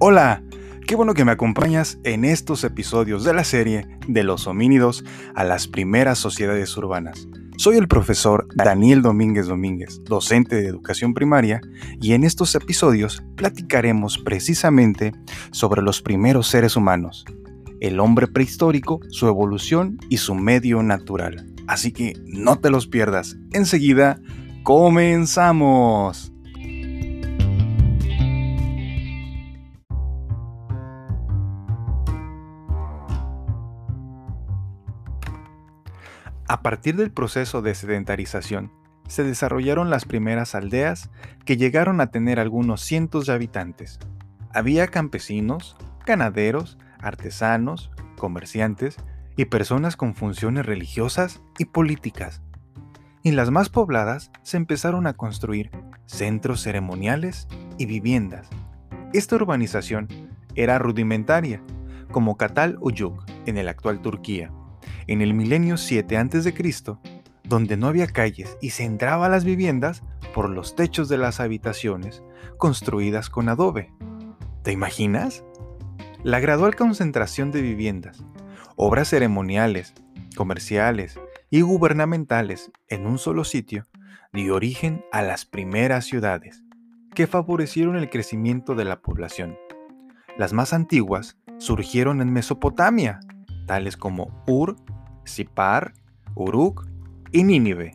Hola, qué bueno que me acompañas en estos episodios de la serie de los homínidos a las primeras sociedades urbanas. Soy el profesor Daniel Domínguez Domínguez, docente de educación primaria, y en estos episodios platicaremos precisamente sobre los primeros seres humanos, el hombre prehistórico, su evolución y su medio natural. Así que no te los pierdas. Enseguida, comenzamos. A partir del proceso de sedentarización, se desarrollaron las primeras aldeas que llegaron a tener algunos cientos de habitantes. Había campesinos, ganaderos, artesanos, comerciantes y personas con funciones religiosas y políticas. En las más pobladas se empezaron a construir centros ceremoniales y viviendas. Esta urbanización era rudimentaria, como Katal Uyuk en el actual Turquía, en el milenio 7 a.C., donde no había calles y se entraba a las viviendas por los techos de las habitaciones construidas con adobe. ¿Te imaginas? La gradual concentración de viviendas, obras ceremoniales, comerciales y gubernamentales en un solo sitio dio origen a las primeras ciudades, que favorecieron el crecimiento de la población. Las más antiguas surgieron en Mesopotamia, tales como Ur Sipar, Uruk y Nínive,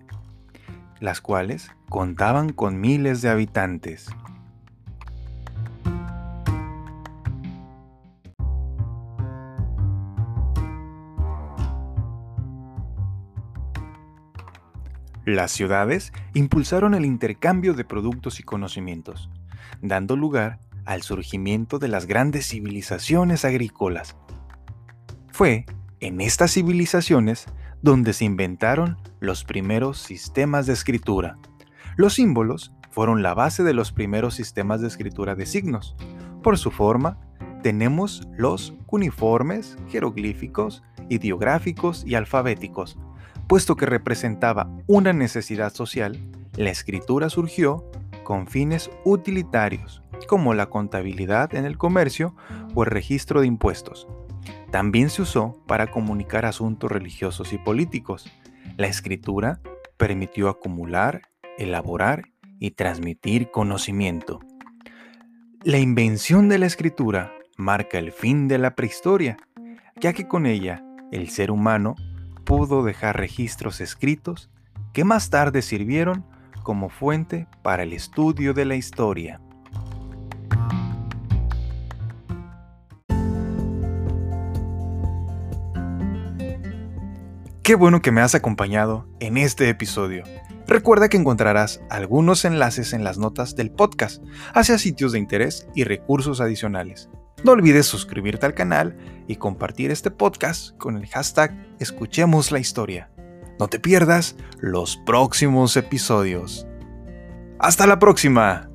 las cuales contaban con miles de habitantes. Las ciudades impulsaron el intercambio de productos y conocimientos, dando lugar al surgimiento de las grandes civilizaciones agrícolas. Fue en estas civilizaciones donde se inventaron los primeros sistemas de escritura. Los símbolos fueron la base de los primeros sistemas de escritura de signos. Por su forma, tenemos los cuneiformes, jeroglíficos, ideográficos y alfabéticos. Puesto que representaba una necesidad social, la escritura surgió con fines utilitarios, como la contabilidad en el comercio o el registro de impuestos. También se usó para comunicar asuntos religiosos y políticos. La escritura permitió acumular, elaborar y transmitir conocimiento. La invención de la escritura marca el fin de la prehistoria, ya que con ella el ser humano pudo dejar registros escritos que más tarde sirvieron como fuente para el estudio de la historia. Qué bueno que me has acompañado en este episodio. Recuerda que encontrarás algunos enlaces en las notas del podcast hacia sitios de interés y recursos adicionales. No olvides suscribirte al canal y compartir este podcast con el hashtag Escuchemos la historia. No te pierdas los próximos episodios. ¡Hasta la próxima!